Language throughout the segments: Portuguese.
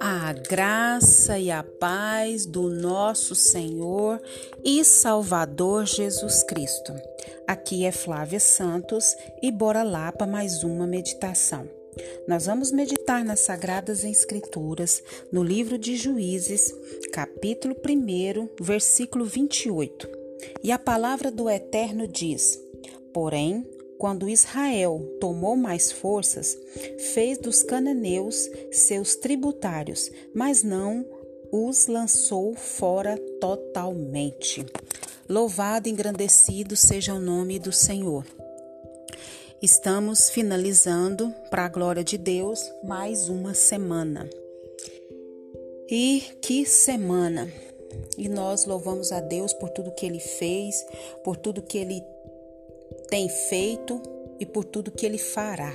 A graça e a paz do nosso Senhor e Salvador Jesus Cristo. Aqui é Flávia Santos e bora lá para mais uma meditação. Nós vamos meditar nas Sagradas Escrituras, no livro de Juízes, capítulo 1, versículo 28. E a palavra do Eterno diz: Porém, quando Israel tomou mais forças, fez dos cananeus seus tributários, mas não os lançou fora totalmente. Louvado e engrandecido seja o nome do Senhor. Estamos finalizando, para a glória de Deus, mais uma semana. E que semana! E nós louvamos a Deus por tudo que Ele fez, por tudo que Ele tem feito e por tudo que ele fará.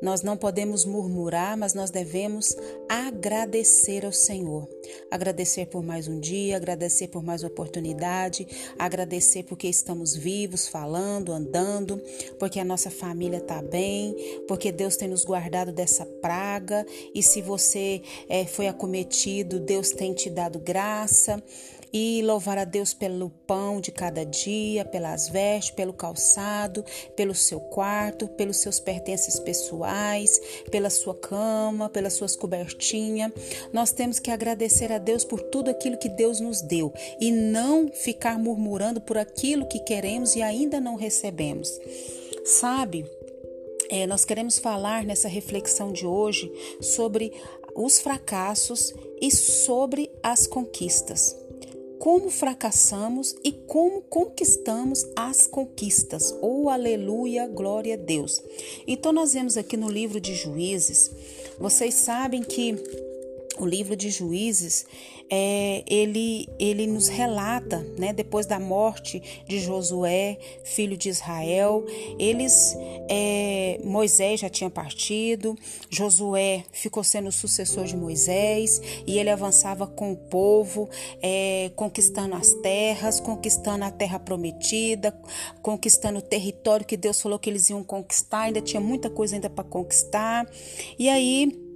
Nós não podemos murmurar, mas nós devemos agradecer ao Senhor. Agradecer por mais um dia, agradecer por mais oportunidade, agradecer porque estamos vivos, falando, andando, porque a nossa família está bem, porque Deus tem nos guardado dessa praga e se você é, foi acometido, Deus tem te dado graça e louvar a Deus pelo pão de cada dia, pelas vestes, pelo calçado, pelo seu quarto, pelos seus pertences pessoais, pela sua cama, pelas suas cobertinhas. Nós temos que agradecer a Deus por tudo aquilo que Deus nos deu e não ficar murmurando por aquilo que queremos e ainda não recebemos. Sabe? É, nós queremos falar nessa reflexão de hoje sobre os fracassos e sobre as conquistas como fracassamos e como conquistamos as conquistas. Oh, aleluia, glória a Deus. Então, nós vemos aqui no livro de Juízes, vocês sabem que o livro de Juízes é, ele, ele nos relata, né, depois da morte de Josué, filho de Israel, eles, é, Moisés já tinha partido, Josué ficou sendo o sucessor de Moisés e ele avançava com o povo, é, conquistando as terras, conquistando a terra prometida, conquistando o território que Deus falou que eles iam conquistar, ainda tinha muita coisa ainda para conquistar, e aí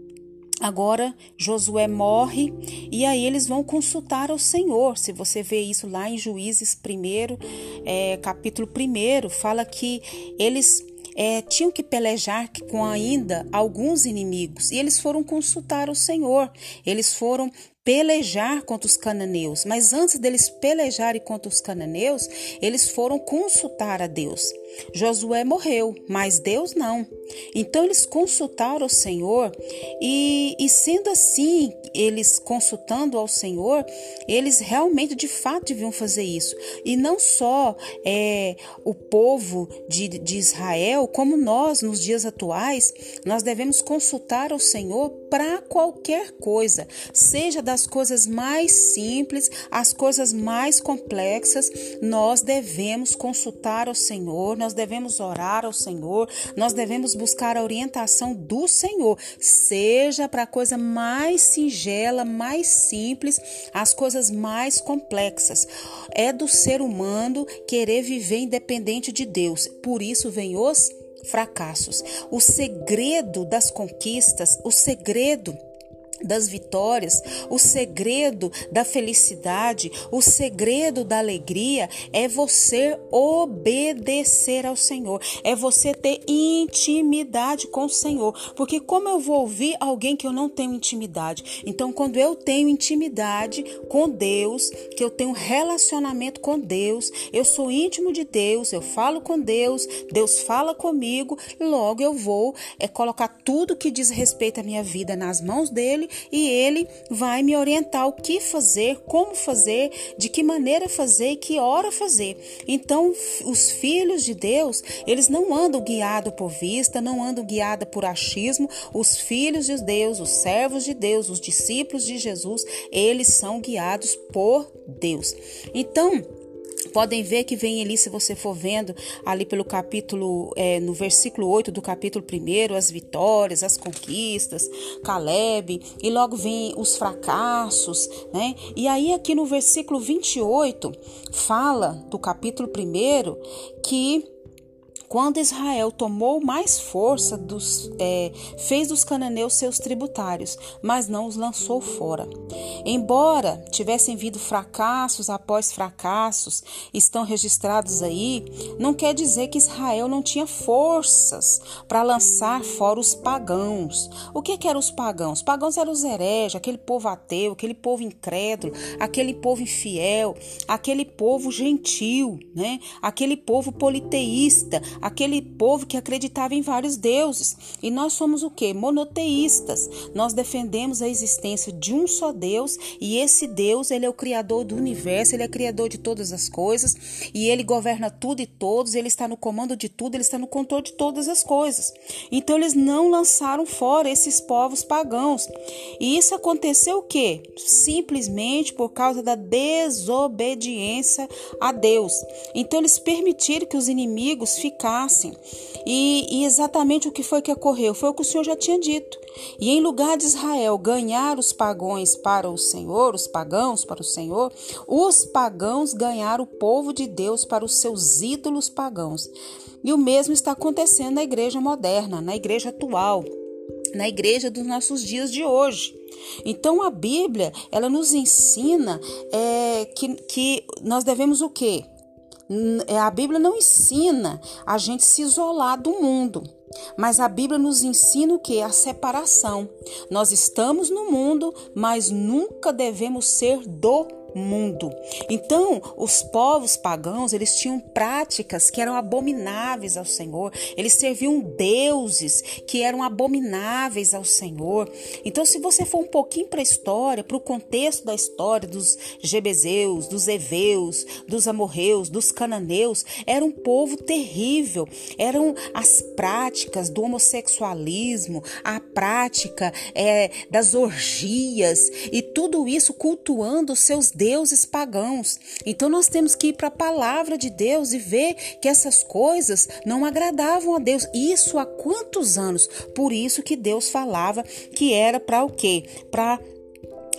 Agora Josué morre e aí eles vão consultar ao Senhor. Se você vê isso lá em Juízes 1, é, capítulo 1, fala que eles é, tinham que pelejar com ainda alguns inimigos e eles foram consultar o Senhor. Eles foram pelejar contra os cananeus, mas antes deles pelejarem contra os cananeus, eles foram consultar a Deus. Josué morreu, mas Deus não. Então eles consultaram o Senhor e, e sendo assim, eles consultando ao Senhor, eles realmente de fato deviam fazer isso. E não só é, o povo de, de Israel, como nós nos dias atuais, nós devemos consultar ao Senhor para qualquer coisa, seja das coisas mais simples às coisas mais complexas, nós devemos consultar ao Senhor, nós devemos orar ao Senhor, nós devemos buscar a orientação do Senhor, seja para a coisa mais singela, mais simples, as coisas mais complexas. É do ser humano querer viver independente de Deus. Por isso vem os fracassos. O segredo das conquistas, o segredo das vitórias, o segredo da felicidade, o segredo da alegria é você obedecer ao Senhor, é você ter intimidade com o Senhor. Porque como eu vou ouvir alguém que eu não tenho intimidade? Então, quando eu tenho intimidade com Deus, que eu tenho relacionamento com Deus, eu sou íntimo de Deus, eu falo com Deus, Deus fala comigo, logo eu vou é colocar tudo que diz respeito à minha vida nas mãos dele e ele vai me orientar o que fazer, como fazer, de que maneira fazer e que hora fazer. Então, os filhos de Deus, eles não andam guiados por vista, não andam guiados por achismo. Os filhos de Deus, os servos de Deus, os discípulos de Jesus, eles são guiados por Deus. Então, Podem ver que vem ali, se você for vendo, ali pelo capítulo, é, no versículo 8 do capítulo 1, as vitórias, as conquistas, Caleb, e logo vem os fracassos, né? E aí, aqui no versículo 28, fala do capítulo 1 que quando Israel tomou mais força, dos, é, fez dos cananeus seus tributários, mas não os lançou fora. Embora tivessem vindo fracassos após fracassos, estão registrados aí, não quer dizer que Israel não tinha forças para lançar fora os pagãos. O que, que eram os pagãos? Os pagãos eram os hereges, aquele povo ateu, aquele povo incrédulo, aquele povo infiel, aquele povo gentil, né? aquele povo politeísta, aquele povo que acreditava em vários deuses. E nós somos o que? Monoteístas. Nós defendemos a existência de um só Deus e esse Deus, ele é o criador do universo, ele é criador de todas as coisas e ele governa tudo e todos, ele está no comando de tudo, ele está no controle de todas as coisas. Então eles não lançaram fora esses povos pagãos. E isso aconteceu o quê? Simplesmente por causa da desobediência a Deus. Então eles permitiram que os inimigos ficassem. E, e exatamente o que foi que ocorreu? Foi o que o Senhor já tinha dito. E em lugar de Israel ganhar os pagões para o Senhor, os pagãos para o Senhor, os pagãos ganharam o povo de Deus para os seus ídolos pagãos. E o mesmo está acontecendo na igreja moderna, na igreja atual, na igreja dos nossos dias de hoje. Então a Bíblia ela nos ensina é, que, que nós devemos o quê? É, a Bíblia não ensina a gente se isolar do mundo. Mas a Bíblia nos ensina o que? A separação. Nós estamos no mundo, mas nunca devemos ser do. Então, os povos pagãos, eles tinham práticas que eram abomináveis ao Senhor. Eles serviam deuses que eram abomináveis ao Senhor. Então, se você for um pouquinho para a história, para o contexto da história dos Jebezeus, dos Eveus, dos Amorreus, dos Cananeus, era um povo terrível. Eram as práticas do homossexualismo, a prática é, das orgias e tudo isso cultuando os seus deuses deuses pagãos. Então nós temos que ir para a palavra de Deus e ver que essas coisas não agradavam a Deus. Isso há quantos anos? Por isso que Deus falava que era para o quê? Para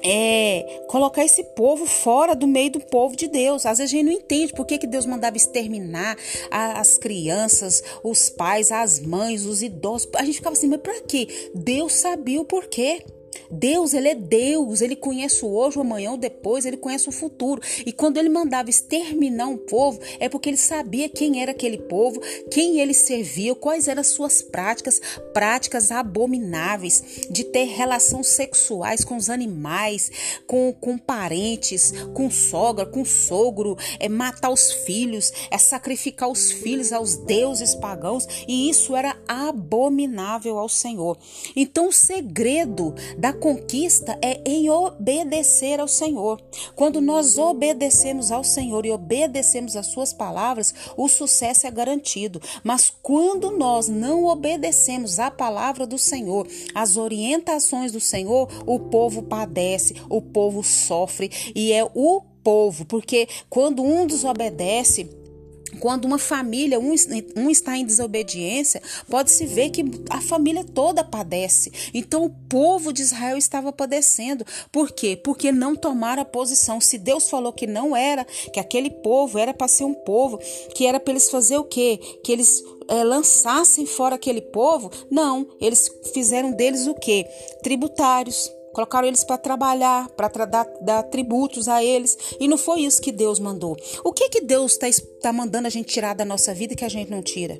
é, colocar esse povo fora do meio do povo de Deus. Às vezes a gente não entende por que, que Deus mandava exterminar as crianças, os pais, as mães, os idosos. A gente ficava assim, mas para quê? Deus sabia o porquê. Deus, ele é Deus, ele conhece o hoje, o amanhã, o depois, ele conhece o futuro. E quando ele mandava exterminar um povo, é porque ele sabia quem era aquele povo, quem ele servia, quais eram as suas práticas, práticas abomináveis de ter relações sexuais com os animais, com, com parentes, com sogra, com sogro, é matar os filhos, é sacrificar os filhos aos deuses pagãos, e isso era abominável ao Senhor. Então, o segredo da conquista é em obedecer ao Senhor. Quando nós obedecemos ao Senhor e obedecemos às suas palavras, o sucesso é garantido. Mas quando nós não obedecemos à palavra do Senhor, às orientações do Senhor, o povo padece, o povo sofre e é o povo, porque quando um desobedece, quando uma família, um, um, está em desobediência, pode-se ver que a família toda padece. Então o povo de Israel estava padecendo. Por quê? Porque não tomaram a posição. Se Deus falou que não era, que aquele povo era para ser um povo, que era para eles fazer o quê? Que eles é, lançassem fora aquele povo, não. Eles fizeram deles o quê? Tributários colocaram eles para trabalhar, para dar, dar, tributos a eles, e não foi isso que Deus mandou. O que que Deus está tá mandando a gente tirar da nossa vida que a gente não tira?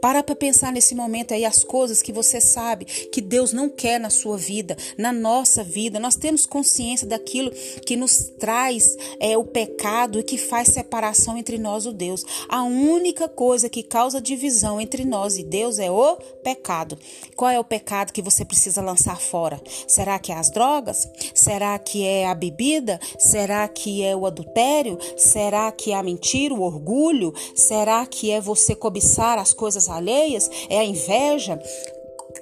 Para para pensar nesse momento aí as coisas que você sabe que Deus não quer na sua vida, na nossa vida. Nós temos consciência daquilo que nos traz é, o pecado e que faz separação entre nós e Deus. A única coisa que causa divisão entre nós e Deus é o pecado. Qual é o pecado que você precisa lançar fora? Será que é as drogas? Será que é a bebida? Será que é o adultério? Será que é a mentira, o orgulho? Será que é você cobiçar as coisas coisas alheias, é a inveja.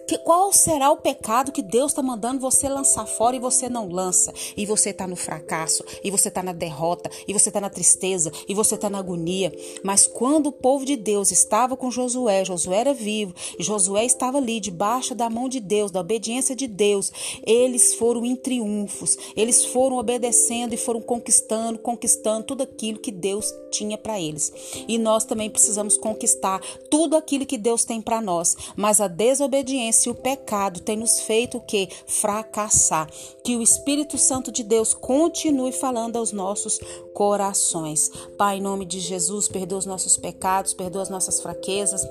Que, qual será o pecado que Deus está mandando você lançar fora e você não lança? E você está no fracasso, e você está na derrota, e você está na tristeza, e você está na agonia. Mas quando o povo de Deus estava com Josué, Josué era vivo, e Josué estava ali debaixo da mão de Deus, da obediência de Deus, eles foram em triunfos, eles foram obedecendo e foram conquistando, conquistando tudo aquilo que Deus tinha para eles. E nós também precisamos conquistar tudo aquilo que Deus tem para nós, mas a desobediência e o pecado tem nos feito o que? Fracassar. Que o Espírito Santo de Deus continue falando aos nossos corações. Pai, em nome de Jesus, perdoa os nossos pecados, perdoa as nossas fraquezas.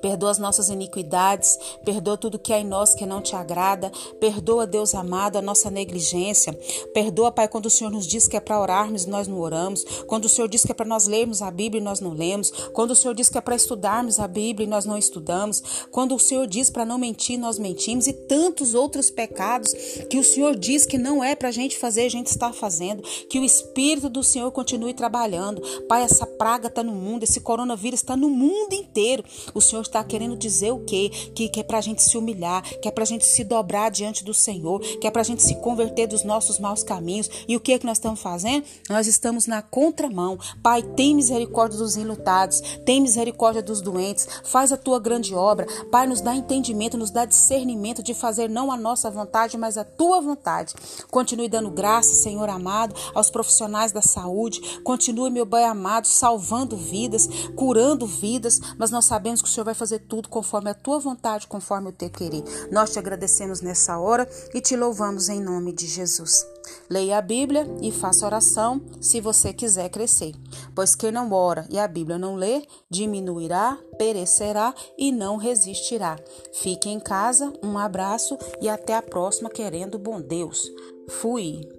Perdoa as nossas iniquidades, perdoa tudo que é em nós que não te agrada, perdoa, Deus amado, a nossa negligência. Perdoa, Pai, quando o Senhor nos diz que é para orarmos e nós não oramos, quando o Senhor diz que é para nós lermos a Bíblia e nós não lemos, quando o Senhor diz que é para estudarmos a Bíblia e nós não estudamos, quando o Senhor diz para não mentir, nós mentimos e tantos outros pecados que o Senhor diz que não é para a gente fazer, a gente está fazendo. Que o Espírito do Senhor continue trabalhando. Pai, essa praga está no mundo, esse coronavírus está no mundo inteiro. O Senhor está querendo dizer o quê? Que, que é para a gente se humilhar, que é para a gente se dobrar diante do Senhor, que é para a gente se converter dos nossos maus caminhos. E o que é que nós estamos fazendo? Nós estamos na contramão. Pai, tem misericórdia dos enlutados, tem misericórdia dos doentes, faz a tua grande obra. Pai, nos dá entendimento, nos dá discernimento de fazer não a nossa vontade, mas a tua vontade. Continue dando graça, Senhor amado, aos profissionais da saúde. Continue, meu Pai amado, salvando vidas, curando vidas, mas nós sabemos que o Senhor vai fazer tudo conforme a tua vontade, conforme o teu querer. Nós te agradecemos nessa hora e te louvamos em nome de Jesus. Leia a Bíblia e faça oração se você quiser crescer. Pois quem não ora e a Bíblia não lê, diminuirá, perecerá e não resistirá. Fique em casa, um abraço e até a próxima, querendo bom Deus. Fui.